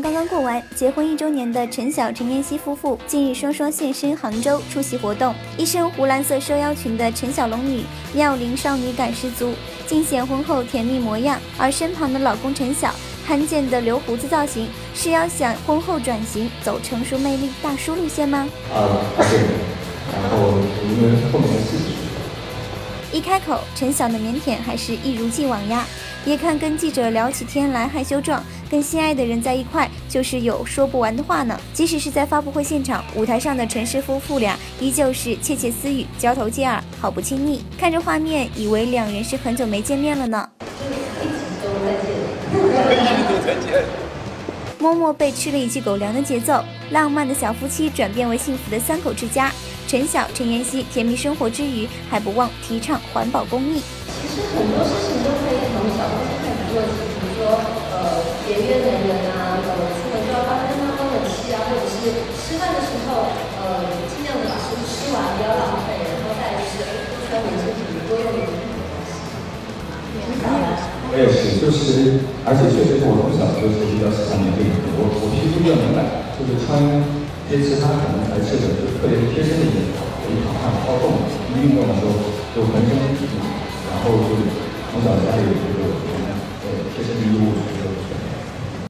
刚刚过完结婚一周年的陈晓、陈妍希夫妇，近日双双现身杭州出席活动。一身湖蓝色收腰裙的陈晓龙女，妙龄少女感十足，尽显婚后甜蜜模样。而身旁的老公陈晓，罕见的留胡子造型，是要想婚后转型走成熟魅力大叔路线吗？啊，对。然后因为后面的事情。一开口，陈晓的腼腆还是一如既往呀。别看跟记者聊起天来害羞状，跟心爱的人在一块就是有说不完的话呢。即使是在发布会现场，舞台上的陈氏夫妇俩依旧是窃窃私语，交头接耳，好不亲密。看着画面，以为两人是很久没见面了呢。默默被吃了一记狗粮的节奏，浪漫的小夫妻转变为幸福的三口之家。陈晓、陈妍希甜蜜生活之余，还不忘提倡环保公益。其实很多事情都可以从小东西开始做起，比如说呃节约能源啊，呃出门就要关灯啊、关冷气啊，或者是吃饭的时候呃尽量的把食物吃完，不要浪费，然后再就是多穿卫生巾，多用点。我也是，就是而且确实是我从小就是比较喜欢的电影，我我皮肤比较敏感，就是穿一些其他可能材质的，就特别贴身的衣服，我一躺上好动，一运动的时候就浑身。然后就从小家里就是呃贴身的衣物。